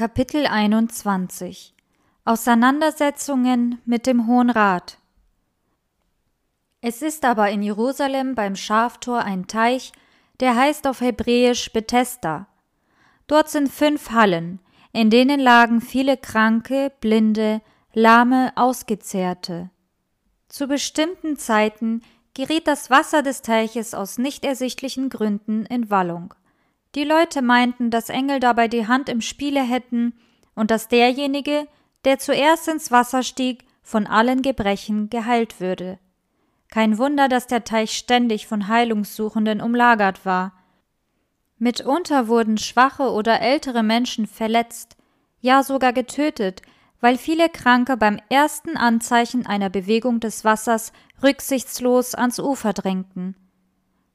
Kapitel 21 Auseinandersetzungen mit dem Hohen Rat Es ist aber in Jerusalem beim Schaftor ein Teich, der heißt auf Hebräisch Bethesda. Dort sind fünf Hallen, in denen lagen viele Kranke, Blinde, Lahme, Ausgezehrte. Zu bestimmten Zeiten geriet das Wasser des Teiches aus nicht ersichtlichen Gründen in Wallung. Die Leute meinten, dass Engel dabei die Hand im Spiele hätten und dass derjenige, der zuerst ins Wasser stieg, von allen Gebrechen geheilt würde. Kein Wunder, dass der Teich ständig von Heilungssuchenden umlagert war. Mitunter wurden schwache oder ältere Menschen verletzt, ja sogar getötet, weil viele Kranke beim ersten Anzeichen einer Bewegung des Wassers rücksichtslos ans Ufer drängten.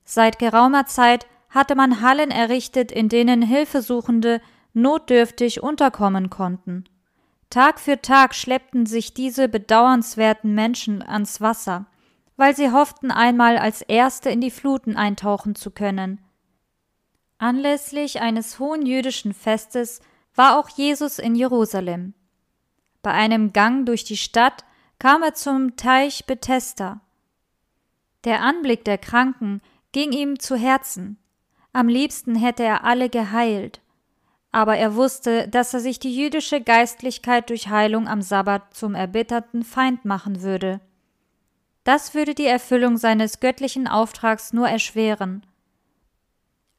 Seit geraumer Zeit hatte man Hallen errichtet, in denen Hilfesuchende notdürftig unterkommen konnten. Tag für Tag schleppten sich diese bedauernswerten Menschen ans Wasser, weil sie hofften, einmal als Erste in die Fluten eintauchen zu können. Anlässlich eines hohen jüdischen Festes war auch Jesus in Jerusalem. Bei einem Gang durch die Stadt kam er zum Teich Bethesda. Der Anblick der Kranken ging ihm zu Herzen. Am liebsten hätte er alle geheilt. Aber er wusste, dass er sich die jüdische Geistlichkeit durch Heilung am Sabbat zum erbitterten Feind machen würde. Das würde die Erfüllung seines göttlichen Auftrags nur erschweren.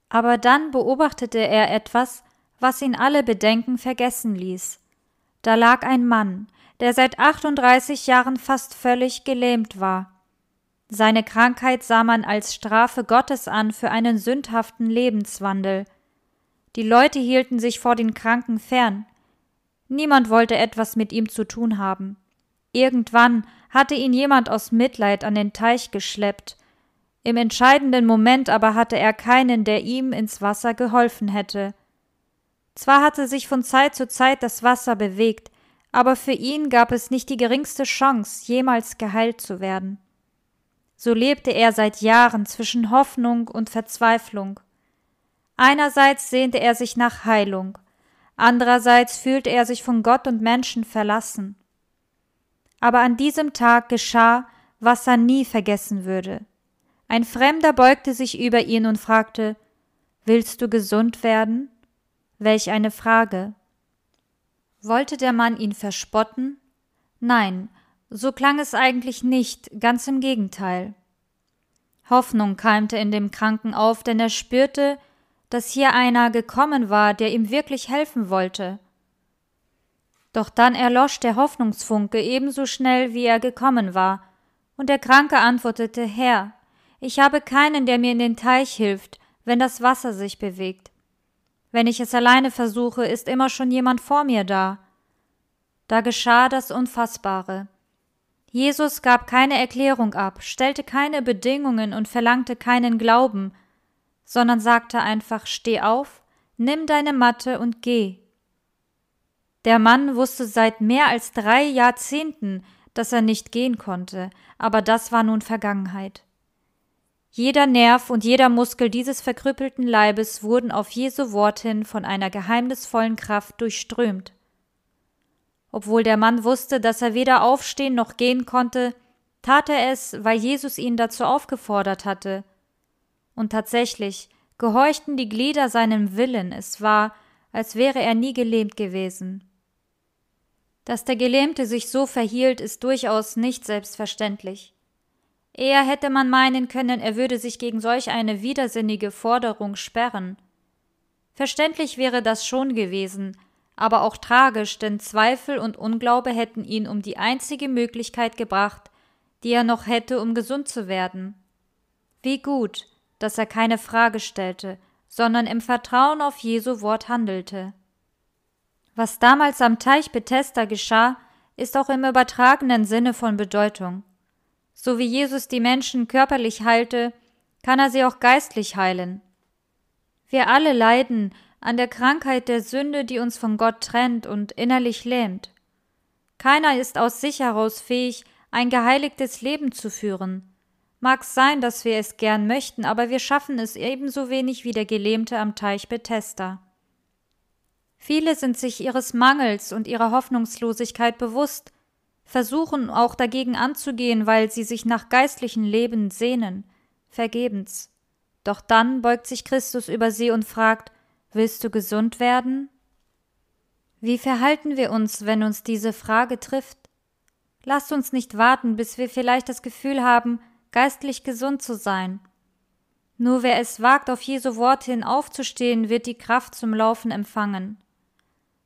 Aber dann beobachtete er etwas, was ihn alle Bedenken vergessen ließ. Da lag ein Mann, der seit 38 Jahren fast völlig gelähmt war. Seine Krankheit sah man als Strafe Gottes an für einen sündhaften Lebenswandel. Die Leute hielten sich vor den Kranken fern. Niemand wollte etwas mit ihm zu tun haben. Irgendwann hatte ihn jemand aus Mitleid an den Teich geschleppt. Im entscheidenden Moment aber hatte er keinen, der ihm ins Wasser geholfen hätte. Zwar hatte sich von Zeit zu Zeit das Wasser bewegt, aber für ihn gab es nicht die geringste Chance, jemals geheilt zu werden. So lebte er seit Jahren zwischen Hoffnung und Verzweiflung. Einerseits sehnte er sich nach Heilung, andererseits fühlte er sich von Gott und Menschen verlassen. Aber an diesem Tag geschah, was er nie vergessen würde. Ein Fremder beugte sich über ihn und fragte Willst du gesund werden? Welch eine Frage. Wollte der Mann ihn verspotten? Nein, so klang es eigentlich nicht, ganz im Gegenteil. Hoffnung keimte in dem Kranken auf, denn er spürte, dass hier einer gekommen war, der ihm wirklich helfen wollte. Doch dann erlosch der Hoffnungsfunke ebenso schnell, wie er gekommen war, und der Kranke antwortete Herr, ich habe keinen, der mir in den Teich hilft, wenn das Wasser sich bewegt. Wenn ich es alleine versuche, ist immer schon jemand vor mir da. Da geschah das Unfassbare. Jesus gab keine Erklärung ab, stellte keine Bedingungen und verlangte keinen Glauben, sondern sagte einfach Steh auf, nimm deine Matte und geh. Der Mann wusste seit mehr als drei Jahrzehnten, dass er nicht gehen konnte, aber das war nun Vergangenheit. Jeder Nerv und jeder Muskel dieses verkrüppelten Leibes wurden auf Jesu Wort hin von einer geheimnisvollen Kraft durchströmt. Obwohl der Mann wusste, dass er weder aufstehen noch gehen konnte, tat er es, weil Jesus ihn dazu aufgefordert hatte. Und tatsächlich gehorchten die Glieder seinem Willen, es war, als wäre er nie gelähmt gewesen. Dass der Gelähmte sich so verhielt, ist durchaus nicht selbstverständlich. Eher hätte man meinen können, er würde sich gegen solch eine widersinnige Forderung sperren. Verständlich wäre das schon gewesen, aber auch tragisch, denn Zweifel und Unglaube hätten ihn um die einzige Möglichkeit gebracht, die er noch hätte, um gesund zu werden. Wie gut, dass er keine Frage stellte, sondern im Vertrauen auf Jesu Wort handelte. Was damals am Teich Bethesda geschah, ist auch im übertragenen Sinne von Bedeutung. So wie Jesus die Menschen körperlich heilte, kann er sie auch geistlich heilen. Wir alle leiden an der Krankheit der Sünde, die uns von Gott trennt und innerlich lähmt. Keiner ist aus sich heraus fähig, ein geheiligtes Leben zu führen. Mag sein, dass wir es gern möchten, aber wir schaffen es ebenso wenig wie der Gelähmte am Teich Bethesda. Viele sind sich ihres Mangels und ihrer Hoffnungslosigkeit bewusst, versuchen auch dagegen anzugehen, weil sie sich nach geistlichen Leben sehnen, vergebens. Doch dann beugt sich Christus über sie und fragt, Willst du gesund werden? Wie verhalten wir uns, wenn uns diese Frage trifft? Lasst uns nicht warten, bis wir vielleicht das Gefühl haben, geistlich gesund zu sein. Nur wer es wagt, auf Jesu Wort hin aufzustehen, wird die Kraft zum Laufen empfangen.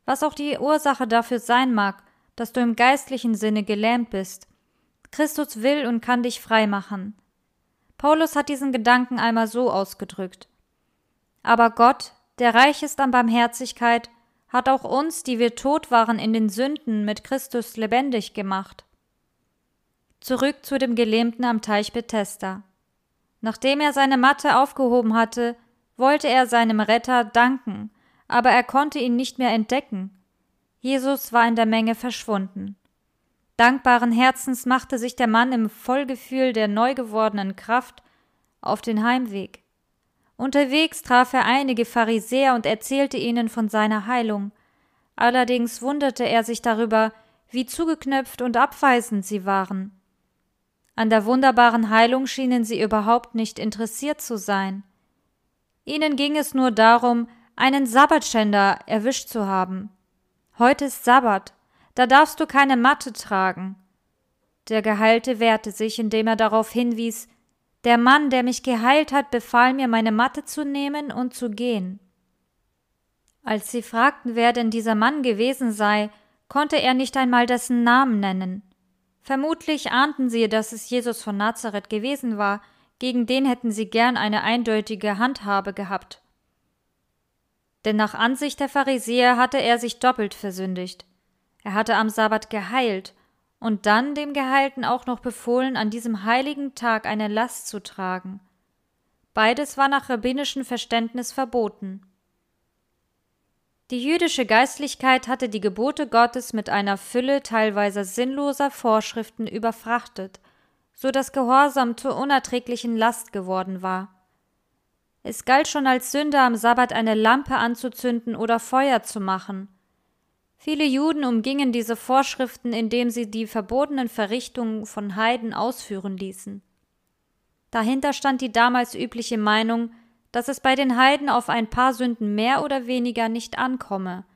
Was auch die Ursache dafür sein mag, dass du im geistlichen Sinne gelähmt bist. Christus will und kann dich frei machen. Paulus hat diesen Gedanken einmal so ausgedrückt. Aber Gott, der reich ist an Barmherzigkeit, hat auch uns, die wir tot waren in den Sünden, mit Christus lebendig gemacht. Zurück zu dem Gelähmten am Teich Bethesda. Nachdem er seine Matte aufgehoben hatte, wollte er seinem Retter danken, aber er konnte ihn nicht mehr entdecken. Jesus war in der Menge verschwunden. Dankbaren Herzens machte sich der Mann im Vollgefühl der neu gewordenen Kraft auf den Heimweg. Unterwegs traf er einige Pharisäer und erzählte ihnen von seiner Heilung. Allerdings wunderte er sich darüber, wie zugeknöpft und abweisend sie waren. An der wunderbaren Heilung schienen sie überhaupt nicht interessiert zu sein. Ihnen ging es nur darum, einen Sabbatschänder erwischt zu haben. Heute ist Sabbat, da darfst du keine Matte tragen. Der Geheilte wehrte sich, indem er darauf hinwies, der Mann, der mich geheilt hat, befahl mir, meine Matte zu nehmen und zu gehen. Als sie fragten, wer denn dieser Mann gewesen sei, konnte er nicht einmal dessen Namen nennen. Vermutlich ahnten sie, dass es Jesus von Nazareth gewesen war, gegen den hätten sie gern eine eindeutige Handhabe gehabt. Denn nach Ansicht der Pharisäer hatte er sich doppelt versündigt. Er hatte am Sabbat geheilt und dann dem Geheilten auch noch befohlen, an diesem heiligen Tag eine Last zu tragen. Beides war nach rabbinischem Verständnis verboten. Die jüdische Geistlichkeit hatte die Gebote Gottes mit einer Fülle teilweise sinnloser Vorschriften überfrachtet, so dass Gehorsam zur unerträglichen Last geworden war. Es galt schon als Sünde, am Sabbat eine Lampe anzuzünden oder Feuer zu machen – Viele Juden umgingen diese Vorschriften, indem sie die verbotenen Verrichtungen von Heiden ausführen ließen. Dahinter stand die damals übliche Meinung, dass es bei den Heiden auf ein paar Sünden mehr oder weniger nicht ankomme.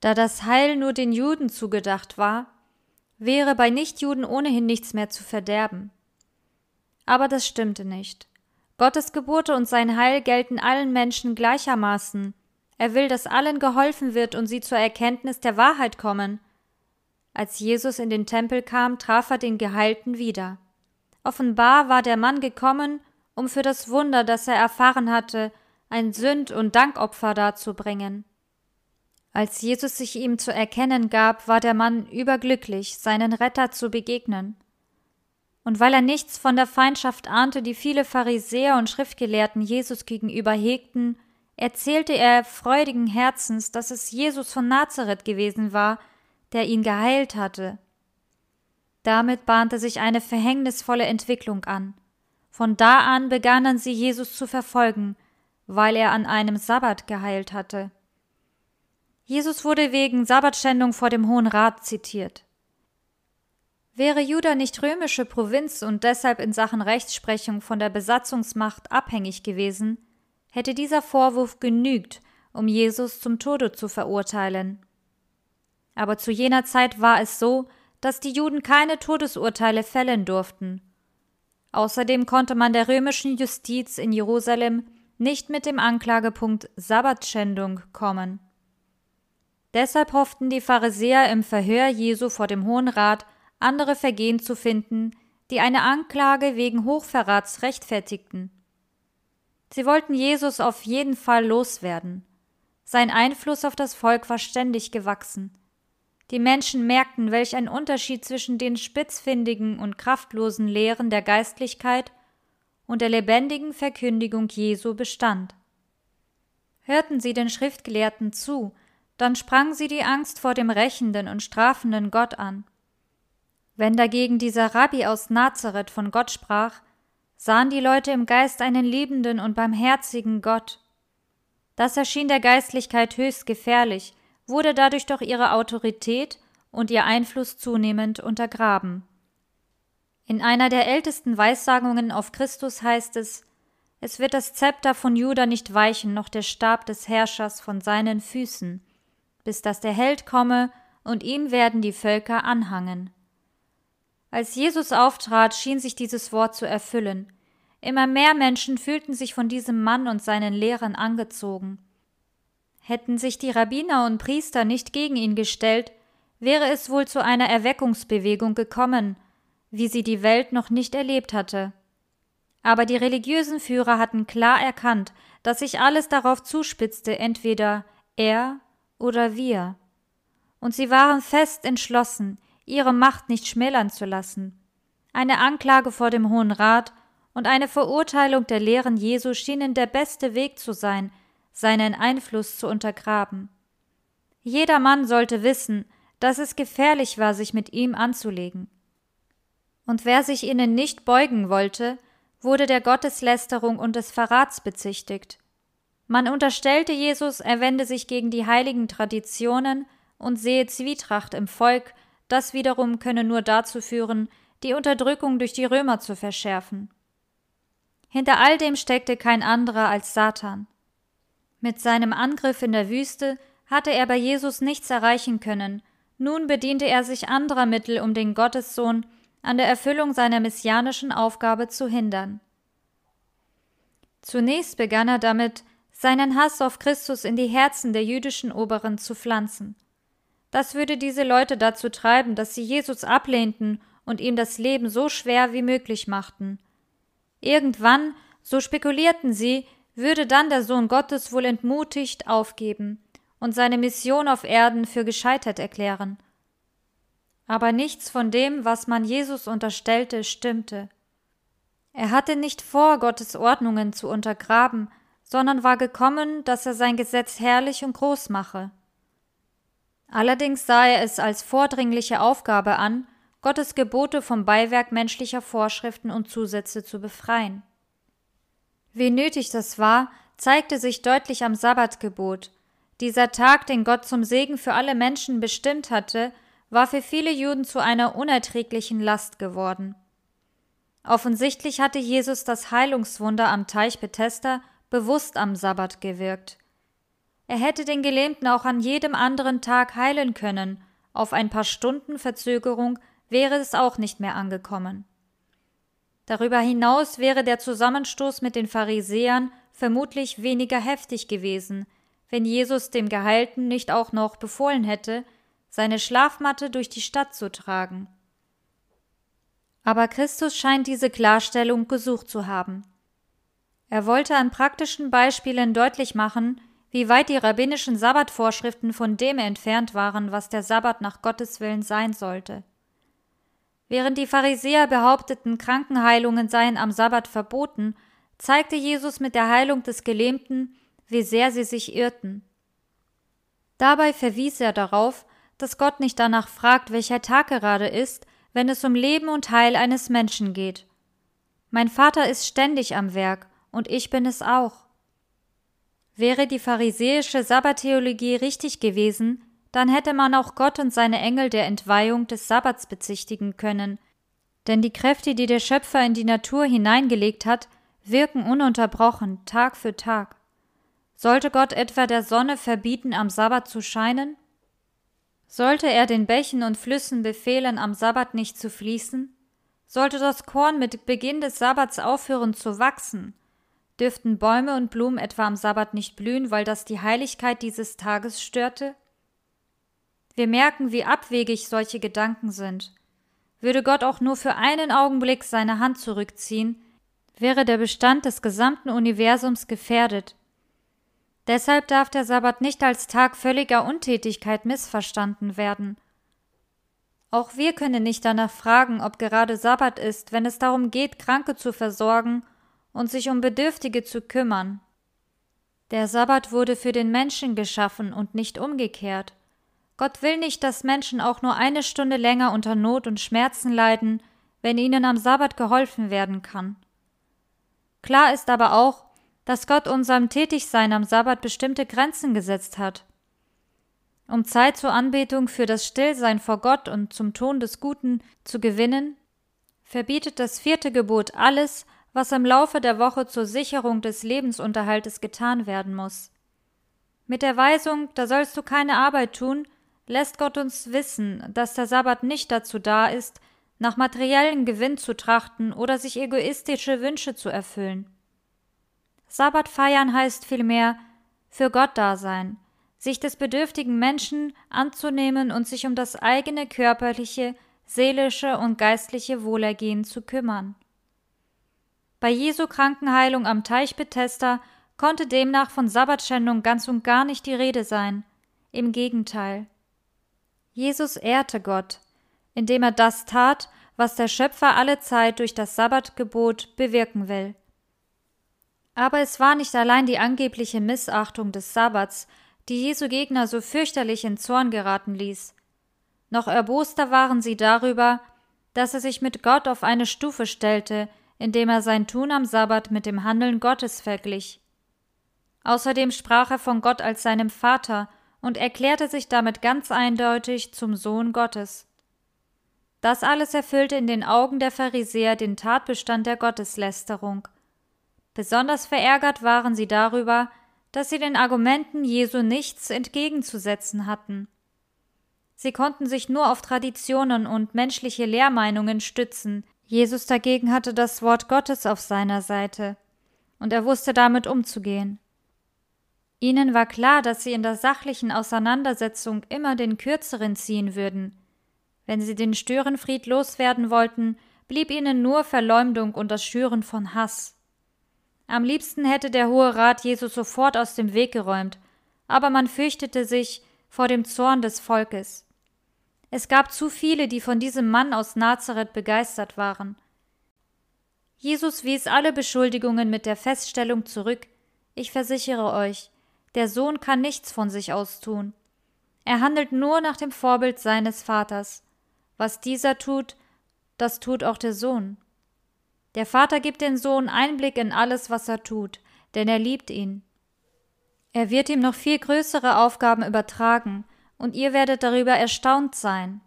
Da das Heil nur den Juden zugedacht war, wäre bei Nichtjuden ohnehin nichts mehr zu verderben. Aber das stimmte nicht. Gottes Gebote und sein Heil gelten allen Menschen gleichermaßen, er will, dass allen geholfen wird und sie zur Erkenntnis der Wahrheit kommen. Als Jesus in den Tempel kam, traf er den Geheilten wieder. Offenbar war der Mann gekommen, um für das Wunder, das er erfahren hatte, ein Sünd- und Dankopfer darzubringen. Als Jesus sich ihm zu erkennen gab, war der Mann überglücklich, seinen Retter zu begegnen. Und weil er nichts von der Feindschaft ahnte, die viele Pharisäer und Schriftgelehrten Jesus gegenüber hegten, erzählte er freudigen Herzens, dass es Jesus von Nazareth gewesen war, der ihn geheilt hatte. Damit bahnte sich eine verhängnisvolle Entwicklung an. Von da an begannen sie Jesus zu verfolgen, weil er an einem Sabbat geheilt hatte. Jesus wurde wegen Sabbatschändung vor dem Hohen Rat zitiert. Wäre Juda nicht römische Provinz und deshalb in Sachen Rechtsprechung von der Besatzungsmacht abhängig gewesen, hätte dieser Vorwurf genügt, um Jesus zum Tode zu verurteilen. Aber zu jener Zeit war es so, dass die Juden keine Todesurteile fällen durften. Außerdem konnte man der römischen Justiz in Jerusalem nicht mit dem Anklagepunkt Sabbatschändung kommen. Deshalb hofften die Pharisäer im Verhör Jesu vor dem Hohen Rat, andere Vergehen zu finden, die eine Anklage wegen Hochverrats rechtfertigten. Sie wollten Jesus auf jeden Fall loswerden. Sein Einfluss auf das Volk war ständig gewachsen. Die Menschen merkten, welch ein Unterschied zwischen den spitzfindigen und kraftlosen Lehren der Geistlichkeit und der lebendigen Verkündigung Jesu bestand. Hörten sie den Schriftgelehrten zu, dann sprang sie die Angst vor dem rächenden und strafenden Gott an. Wenn dagegen dieser Rabbi aus Nazareth von Gott sprach, sahen die Leute im Geist einen liebenden und barmherzigen Gott. Das erschien der Geistlichkeit höchst gefährlich, wurde dadurch doch ihre Autorität und ihr Einfluss zunehmend untergraben. In einer der ältesten Weissagungen auf Christus heißt es, es wird das Zepter von Juda nicht weichen, noch der Stab des Herrschers von seinen Füßen, bis dass der Held komme, und ihm werden die Völker anhangen. Als Jesus auftrat, schien sich dieses Wort zu erfüllen. Immer mehr Menschen fühlten sich von diesem Mann und seinen Lehren angezogen. Hätten sich die Rabbiner und Priester nicht gegen ihn gestellt, wäre es wohl zu einer Erweckungsbewegung gekommen, wie sie die Welt noch nicht erlebt hatte. Aber die religiösen Führer hatten klar erkannt, dass sich alles darauf zuspitzte, entweder er oder wir. Und sie waren fest entschlossen, ihre Macht nicht schmälern zu lassen. Eine Anklage vor dem Hohen Rat und eine Verurteilung der Lehren Jesu schienen der beste Weg zu sein, seinen Einfluss zu untergraben. Jeder Mann sollte wissen, dass es gefährlich war, sich mit ihm anzulegen. Und wer sich ihnen nicht beugen wollte, wurde der Gotteslästerung und des Verrats bezichtigt. Man unterstellte Jesus, er wende sich gegen die heiligen Traditionen und sehe Zwietracht im Volk, das wiederum könne nur dazu führen, die Unterdrückung durch die Römer zu verschärfen. Hinter all dem steckte kein anderer als Satan. Mit seinem Angriff in der Wüste hatte er bei Jesus nichts erreichen können, nun bediente er sich anderer Mittel, um den Gottessohn an der Erfüllung seiner messianischen Aufgabe zu hindern. Zunächst begann er damit, seinen Hass auf Christus in die Herzen der jüdischen Oberen zu pflanzen. Das würde diese Leute dazu treiben, dass sie Jesus ablehnten und ihm das Leben so schwer wie möglich machten. Irgendwann, so spekulierten sie, würde dann der Sohn Gottes wohl entmutigt aufgeben und seine Mission auf Erden für gescheitert erklären. Aber nichts von dem, was man Jesus unterstellte, stimmte. Er hatte nicht vor, Gottes Ordnungen zu untergraben, sondern war gekommen, dass er sein Gesetz herrlich und groß mache. Allerdings sah er es als vordringliche Aufgabe an, Gottes Gebote vom Beiwerk menschlicher Vorschriften und Zusätze zu befreien. Wie nötig das war, zeigte sich deutlich am Sabbatgebot. Dieser Tag, den Gott zum Segen für alle Menschen bestimmt hatte, war für viele Juden zu einer unerträglichen Last geworden. Offensichtlich hatte Jesus das Heilungswunder am Teich Bethesda bewusst am Sabbat gewirkt. Er hätte den Gelähmten auch an jedem anderen Tag heilen können, auf ein paar Stunden Verzögerung wäre es auch nicht mehr angekommen. Darüber hinaus wäre der Zusammenstoß mit den Pharisäern vermutlich weniger heftig gewesen, wenn Jesus dem Geheilten nicht auch noch befohlen hätte, seine Schlafmatte durch die Stadt zu tragen. Aber Christus scheint diese Klarstellung gesucht zu haben. Er wollte an praktischen Beispielen deutlich machen, wie weit die rabbinischen Sabbatvorschriften von dem entfernt waren, was der Sabbat nach Gottes Willen sein sollte. Während die Pharisäer behaupteten, Krankenheilungen seien am Sabbat verboten, zeigte Jesus mit der Heilung des Gelähmten, wie sehr sie sich irrten. Dabei verwies er darauf, dass Gott nicht danach fragt, welcher Tag gerade ist, wenn es um Leben und Heil eines Menschen geht. Mein Vater ist ständig am Werk, und ich bin es auch. Wäre die pharisäische Sabbatheologie richtig gewesen, dann hätte man auch Gott und seine Engel der Entweihung des Sabbats bezichtigen können, denn die Kräfte, die der Schöpfer in die Natur hineingelegt hat, wirken ununterbrochen, Tag für Tag. Sollte Gott etwa der Sonne verbieten, am Sabbat zu scheinen? Sollte er den Bächen und Flüssen befehlen, am Sabbat nicht zu fließen? Sollte das Korn mit Beginn des Sabbats aufhören zu wachsen? Dürften Bäume und Blumen etwa am Sabbat nicht blühen, weil das die Heiligkeit dieses Tages störte? Wir merken, wie abwegig solche Gedanken sind. Würde Gott auch nur für einen Augenblick seine Hand zurückziehen, wäre der Bestand des gesamten Universums gefährdet, Deshalb darf der Sabbat nicht als Tag völliger Untätigkeit missverstanden werden. Auch wir können nicht danach fragen, ob gerade Sabbat ist, wenn es darum geht, Kranke zu versorgen und sich um Bedürftige zu kümmern. Der Sabbat wurde für den Menschen geschaffen und nicht umgekehrt. Gott will nicht, dass Menschen auch nur eine Stunde länger unter Not und Schmerzen leiden, wenn ihnen am Sabbat geholfen werden kann. Klar ist aber auch, dass Gott unserem Tätigsein am Sabbat bestimmte Grenzen gesetzt hat. Um Zeit zur Anbetung für das Stillsein vor Gott und zum Ton des Guten zu gewinnen, verbietet das vierte Gebot alles, was im Laufe der Woche zur Sicherung des Lebensunterhaltes getan werden muss. Mit der Weisung, da sollst du keine Arbeit tun, lässt Gott uns wissen, dass der Sabbat nicht dazu da ist, nach materiellen Gewinn zu trachten oder sich egoistische Wünsche zu erfüllen. Sabbat feiern heißt vielmehr für Gott da sein, sich des bedürftigen Menschen anzunehmen und sich um das eigene körperliche, seelische und geistliche Wohlergehen zu kümmern. Bei Jesu Krankenheilung am Teich Bethesda konnte demnach von Sabbatschändung ganz und gar nicht die Rede sein. Im Gegenteil. Jesus ehrte Gott, indem er das tat, was der Schöpfer alle Zeit durch das Sabbatgebot bewirken will. Aber es war nicht allein die angebliche Missachtung des Sabbats, die Jesu Gegner so fürchterlich in Zorn geraten ließ. Noch erboster waren sie darüber, dass er sich mit Gott auf eine Stufe stellte, indem er sein Tun am Sabbat mit dem Handeln Gottes verglich. Außerdem sprach er von Gott als seinem Vater und erklärte sich damit ganz eindeutig zum Sohn Gottes. Das alles erfüllte in den Augen der Pharisäer den Tatbestand der Gotteslästerung. Besonders verärgert waren sie darüber, dass sie den Argumenten Jesu nichts entgegenzusetzen hatten. Sie konnten sich nur auf Traditionen und menschliche Lehrmeinungen stützen, Jesus dagegen hatte das Wort Gottes auf seiner Seite, und er wusste damit umzugehen. Ihnen war klar, dass sie in der sachlichen Auseinandersetzung immer den Kürzeren ziehen würden. Wenn sie den Störenfried loswerden wollten, blieb ihnen nur Verleumdung und das Schüren von Hass. Am liebsten hätte der Hohe Rat Jesus sofort aus dem Weg geräumt, aber man fürchtete sich vor dem Zorn des Volkes. Es gab zu viele, die von diesem Mann aus Nazareth begeistert waren. Jesus wies alle Beschuldigungen mit der Feststellung zurück Ich versichere euch, der Sohn kann nichts von sich aus tun. Er handelt nur nach dem Vorbild seines Vaters. Was dieser tut, das tut auch der Sohn. Der Vater gibt dem Sohn Einblick in alles, was er tut, denn er liebt ihn. Er wird ihm noch viel größere Aufgaben übertragen, und ihr werdet darüber erstaunt sein.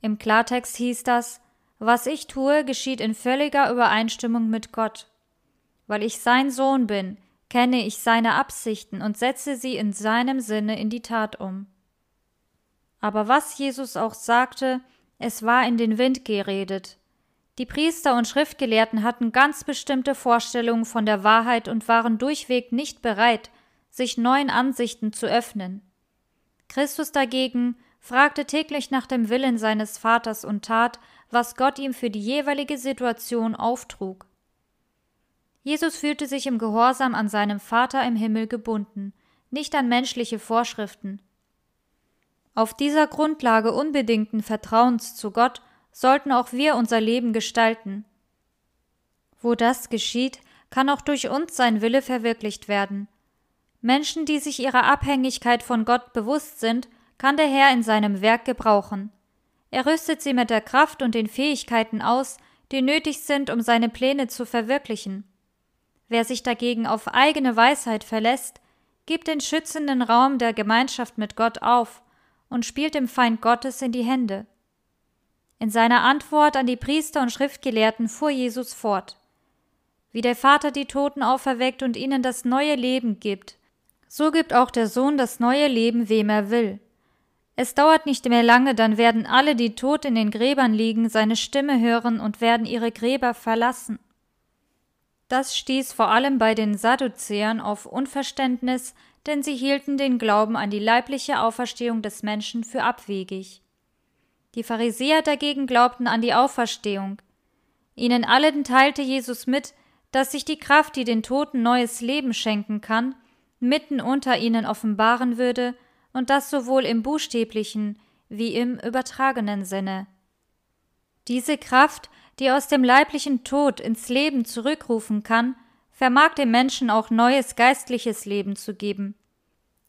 Im Klartext hieß das, was ich tue, geschieht in völliger Übereinstimmung mit Gott. Weil ich sein Sohn bin, kenne ich seine Absichten und setze sie in seinem Sinne in die Tat um. Aber was Jesus auch sagte, es war in den Wind geredet. Die Priester und Schriftgelehrten hatten ganz bestimmte Vorstellungen von der Wahrheit und waren durchweg nicht bereit, sich neuen Ansichten zu öffnen. Christus dagegen fragte täglich nach dem Willen seines Vaters und tat, was Gott ihm für die jeweilige Situation auftrug. Jesus fühlte sich im Gehorsam an seinem Vater im Himmel gebunden, nicht an menschliche Vorschriften. Auf dieser Grundlage unbedingten Vertrauens zu Gott sollten auch wir unser Leben gestalten. Wo das geschieht, kann auch durch uns sein Wille verwirklicht werden. Menschen, die sich ihrer Abhängigkeit von Gott bewusst sind, kann der Herr in seinem Werk gebrauchen. Er rüstet sie mit der Kraft und den Fähigkeiten aus, die nötig sind, um seine Pläne zu verwirklichen. Wer sich dagegen auf eigene Weisheit verlässt, gibt den schützenden Raum der Gemeinschaft mit Gott auf und spielt dem Feind Gottes in die Hände. In seiner Antwort an die Priester und Schriftgelehrten fuhr Jesus fort. Wie der Vater die Toten auferweckt und ihnen das neue Leben gibt, so gibt auch der Sohn das neue Leben, wem er will. Es dauert nicht mehr lange, dann werden alle, die tot in den Gräbern liegen, seine Stimme hören und werden ihre Gräber verlassen. Das stieß vor allem bei den Sadduzäern auf Unverständnis, denn sie hielten den Glauben an die leibliche Auferstehung des Menschen für abwegig. Die Pharisäer dagegen glaubten an die Auferstehung. Ihnen allen teilte Jesus mit, dass sich die Kraft, die den Toten neues Leben schenken kann, mitten unter ihnen offenbaren würde, und das sowohl im buchstäblichen wie im übertragenen Sinne. Diese Kraft die aus dem leiblichen Tod ins Leben zurückrufen kann, vermag dem Menschen auch neues geistliches Leben zu geben.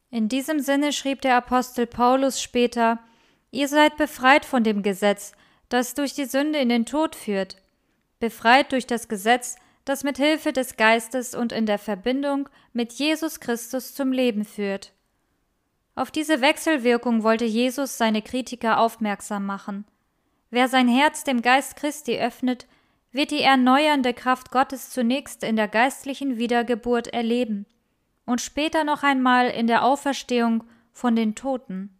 In diesem Sinne schrieb der Apostel Paulus später Ihr seid befreit von dem Gesetz, das durch die Sünde in den Tod führt, befreit durch das Gesetz, das mit Hilfe des Geistes und in der Verbindung mit Jesus Christus zum Leben führt. Auf diese Wechselwirkung wollte Jesus seine Kritiker aufmerksam machen. Wer sein Herz dem Geist Christi öffnet, wird die erneuernde Kraft Gottes zunächst in der geistlichen Wiedergeburt erleben und später noch einmal in der Auferstehung von den Toten.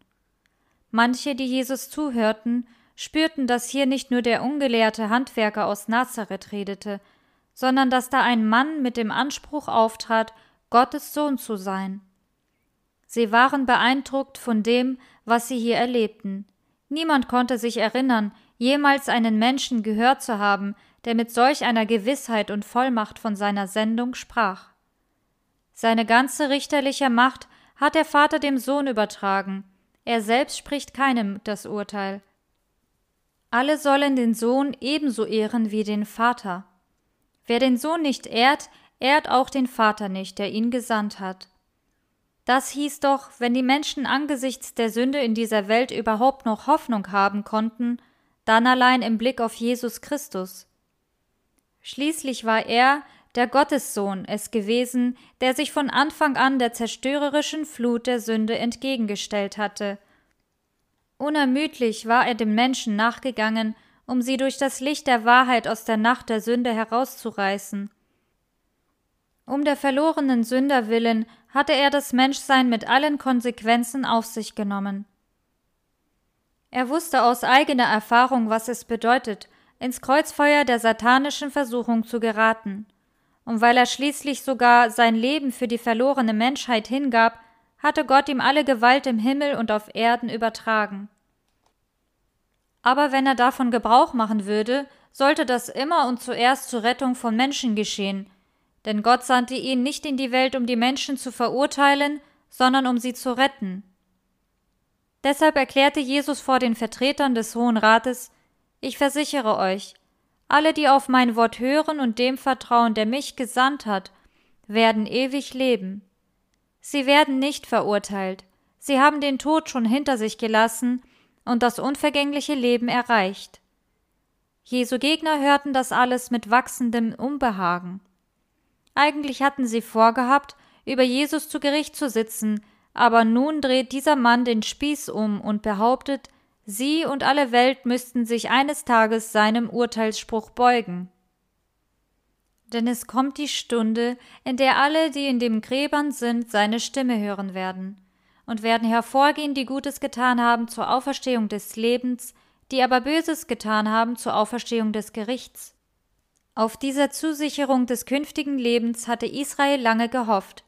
Manche, die Jesus zuhörten, spürten, dass hier nicht nur der ungelehrte Handwerker aus Nazareth redete, sondern dass da ein Mann mit dem Anspruch auftrat, Gottes Sohn zu sein. Sie waren beeindruckt von dem, was sie hier erlebten. Niemand konnte sich erinnern, jemals einen Menschen gehört zu haben, der mit solch einer Gewissheit und Vollmacht von seiner Sendung sprach. Seine ganze richterliche Macht hat der Vater dem Sohn übertragen, er selbst spricht keinem das Urteil. Alle sollen den Sohn ebenso ehren wie den Vater. Wer den Sohn nicht ehrt, ehrt auch den Vater nicht, der ihn gesandt hat. Das hieß doch, wenn die Menschen angesichts der Sünde in dieser Welt überhaupt noch Hoffnung haben konnten, dann allein im Blick auf Jesus Christus. Schließlich war er, der Gottessohn, es gewesen, der sich von Anfang an der zerstörerischen Flut der Sünde entgegengestellt hatte. Unermüdlich war er dem Menschen nachgegangen, um sie durch das Licht der Wahrheit aus der Nacht der Sünde herauszureißen. Um der verlorenen Sünder willen hatte er das Menschsein mit allen Konsequenzen auf sich genommen. Er wusste aus eigener Erfahrung, was es bedeutet, ins Kreuzfeuer der satanischen Versuchung zu geraten und weil er schließlich sogar sein Leben für die verlorene Menschheit hingab, hatte Gott ihm alle Gewalt im Himmel und auf Erden übertragen. Aber wenn er davon Gebrauch machen würde, sollte das immer und zuerst zur Rettung von Menschen geschehen, denn Gott sandte ihn nicht in die Welt, um die Menschen zu verurteilen, sondern um sie zu retten. Deshalb erklärte Jesus vor den Vertretern des Hohen Rates Ich versichere euch, alle, die auf mein Wort hören und dem vertrauen, der mich gesandt hat, werden ewig leben. Sie werden nicht verurteilt. Sie haben den Tod schon hinter sich gelassen und das unvergängliche Leben erreicht. Jesu Gegner hörten das alles mit wachsendem Unbehagen. Eigentlich hatten sie vorgehabt, über Jesus zu Gericht zu sitzen, aber nun dreht dieser Mann den Spieß um und behauptet, Sie und alle Welt müssten sich eines Tages seinem Urteilsspruch beugen. Denn es kommt die Stunde, in der alle, die in den Gräbern sind, seine Stimme hören werden, und werden hervorgehen, die Gutes getan haben zur Auferstehung des Lebens, die aber Böses getan haben zur Auferstehung des Gerichts. Auf dieser Zusicherung des künftigen Lebens hatte Israel lange gehofft.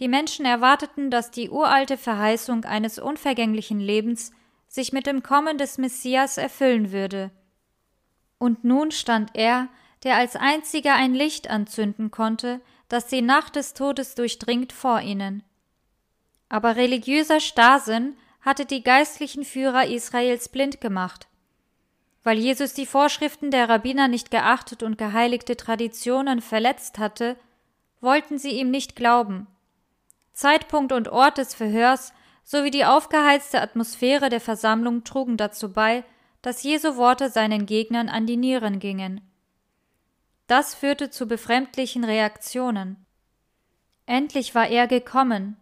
Die Menschen erwarteten, dass die uralte Verheißung eines unvergänglichen Lebens sich mit dem Kommen des Messias erfüllen würde. Und nun stand er, der als einziger ein Licht anzünden konnte, das die Nacht des Todes durchdringt vor ihnen. Aber religiöser Starrsinn hatte die geistlichen Führer Israels blind gemacht. Weil Jesus die Vorschriften der Rabbiner nicht geachtet und geheiligte Traditionen verletzt hatte, wollten sie ihm nicht glauben. Zeitpunkt und Ort des Verhörs sowie die aufgeheizte Atmosphäre der Versammlung trugen dazu bei, dass Jesu Worte seinen Gegnern an die Nieren gingen. Das führte zu befremdlichen Reaktionen. Endlich war er gekommen,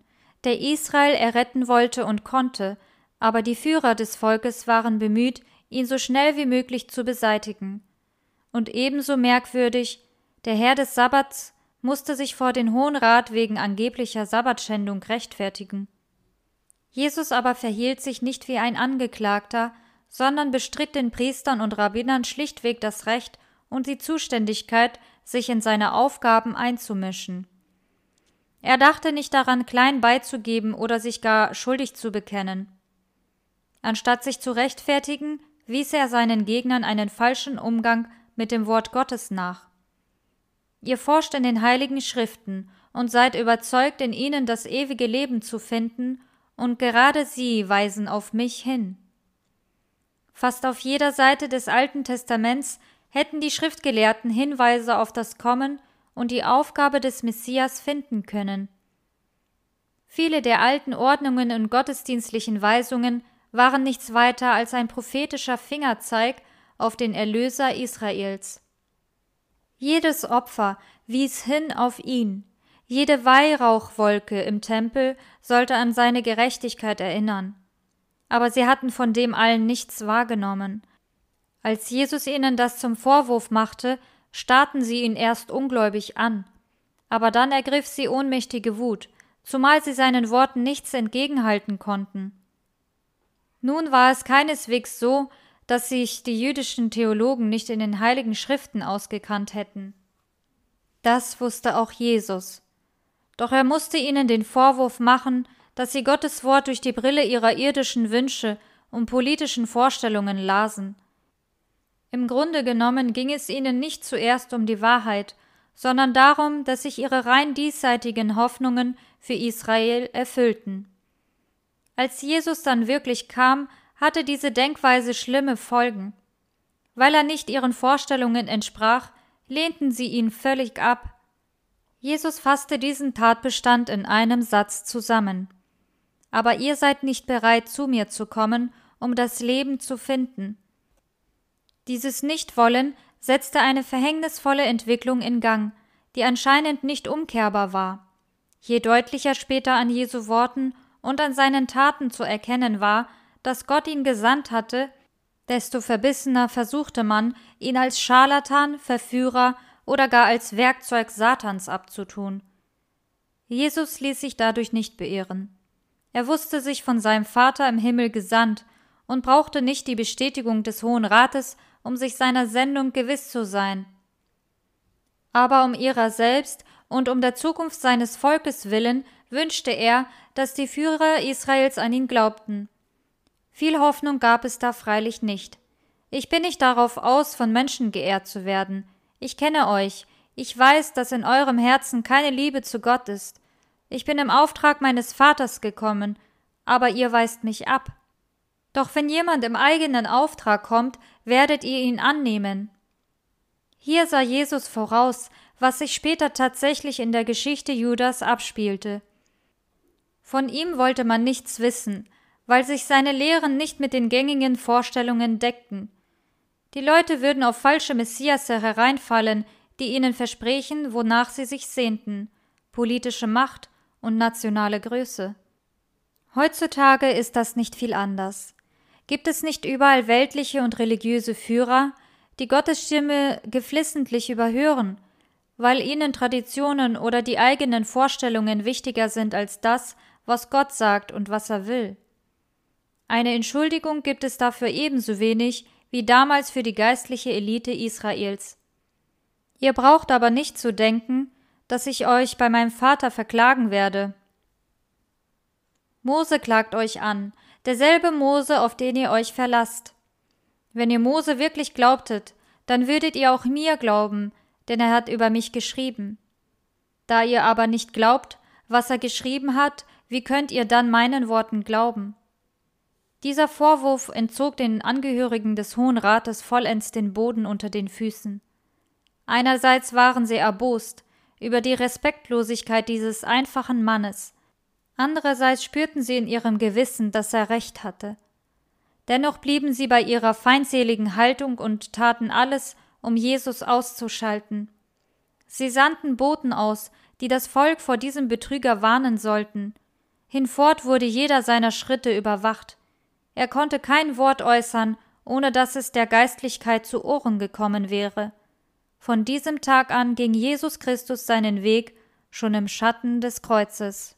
der Israel erretten wollte und konnte, aber die Führer des Volkes waren bemüht, ihn so schnell wie möglich zu beseitigen. Und ebenso merkwürdig, der Herr des Sabbats musste sich vor den Hohen Rat wegen angeblicher Sabbatschändung rechtfertigen. Jesus aber verhielt sich nicht wie ein Angeklagter, sondern bestritt den Priestern und Rabbinern schlichtweg das Recht und die Zuständigkeit, sich in seine Aufgaben einzumischen. Er dachte nicht daran, klein beizugeben oder sich gar schuldig zu bekennen. Anstatt sich zu rechtfertigen, wies er seinen Gegnern einen falschen Umgang mit dem Wort Gottes nach. Ihr forscht in den heiligen Schriften und seid überzeugt, in ihnen das ewige Leben zu finden und gerade sie weisen auf mich hin. Fast auf jeder Seite des Alten Testaments hätten die Schriftgelehrten Hinweise auf das Kommen und die Aufgabe des Messias finden können. Viele der alten Ordnungen und gottesdienstlichen Weisungen waren nichts weiter als ein prophetischer Fingerzeig auf den Erlöser Israels. Jedes Opfer wies hin auf ihn. Jede Weihrauchwolke im Tempel sollte an seine Gerechtigkeit erinnern. Aber sie hatten von dem allen nichts wahrgenommen. Als Jesus ihnen das zum Vorwurf machte, starrten sie ihn erst ungläubig an. Aber dann ergriff sie ohnmächtige Wut, zumal sie seinen Worten nichts entgegenhalten konnten. Nun war es keineswegs so, dass sich die jüdischen Theologen nicht in den heiligen Schriften ausgekannt hätten. Das wusste auch Jesus. Doch er musste ihnen den Vorwurf machen, dass sie Gottes Wort durch die Brille ihrer irdischen Wünsche und politischen Vorstellungen lasen. Im Grunde genommen ging es ihnen nicht zuerst um die Wahrheit, sondern darum, dass sich ihre rein diesseitigen Hoffnungen für Israel erfüllten. Als Jesus dann wirklich kam, hatte diese Denkweise schlimme Folgen. Weil er nicht ihren Vorstellungen entsprach, lehnten sie ihn völlig ab. Jesus fasste diesen Tatbestand in einem Satz zusammen. Aber ihr seid nicht bereit, zu mir zu kommen, um das Leben zu finden. Dieses Nichtwollen setzte eine verhängnisvolle Entwicklung in Gang, die anscheinend nicht umkehrbar war. Je deutlicher später an Jesu Worten und an seinen Taten zu erkennen war, dass Gott ihn gesandt hatte, desto verbissener versuchte man, ihn als Scharlatan, Verführer oder gar als Werkzeug Satans abzutun. Jesus ließ sich dadurch nicht beirren. Er wusste sich von seinem Vater im Himmel gesandt und brauchte nicht die Bestätigung des Hohen Rates, um sich seiner Sendung gewiss zu sein. Aber um ihrer selbst und um der Zukunft seines Volkes willen wünschte er, dass die Führer Israels an ihn glaubten. Viel Hoffnung gab es da freilich nicht. Ich bin nicht darauf aus, von Menschen geehrt zu werden. Ich kenne euch. Ich weiß, dass in eurem Herzen keine Liebe zu Gott ist. Ich bin im Auftrag meines Vaters gekommen, aber ihr weist mich ab. Doch wenn jemand im eigenen Auftrag kommt, werdet ihr ihn annehmen. Hier sah Jesus voraus, was sich später tatsächlich in der Geschichte Judas abspielte. Von ihm wollte man nichts wissen, weil sich seine Lehren nicht mit den gängigen Vorstellungen deckten. Die Leute würden auf falsche Messiasse hereinfallen, die ihnen versprechen, wonach sie sich sehnten politische Macht und nationale Größe. Heutzutage ist das nicht viel anders. Gibt es nicht überall weltliche und religiöse Führer, die Gottes Stimme geflissentlich überhören, weil ihnen Traditionen oder die eigenen Vorstellungen wichtiger sind als das, was Gott sagt und was er will? Eine Entschuldigung gibt es dafür ebenso wenig wie damals für die geistliche Elite Israels. Ihr braucht aber nicht zu denken, dass ich euch bei meinem Vater verklagen werde. Mose klagt euch an, derselbe Mose, auf den ihr euch verlasst. Wenn ihr Mose wirklich glaubtet, dann würdet ihr auch mir glauben, denn er hat über mich geschrieben. Da ihr aber nicht glaubt, was er geschrieben hat, wie könnt ihr dann meinen Worten glauben? Dieser Vorwurf entzog den Angehörigen des Hohen Rates vollends den Boden unter den Füßen. Einerseits waren sie erbost über die Respektlosigkeit dieses einfachen Mannes, andererseits spürten sie in ihrem Gewissen, dass er recht hatte. Dennoch blieben sie bei ihrer feindseligen Haltung und taten alles, um Jesus auszuschalten. Sie sandten Boten aus, die das Volk vor diesem Betrüger warnen sollten. Hinfort wurde jeder seiner Schritte überwacht. Er konnte kein Wort äußern, ohne dass es der Geistlichkeit zu Ohren gekommen wäre. Von diesem Tag an ging Jesus Christus seinen Weg schon im Schatten des Kreuzes.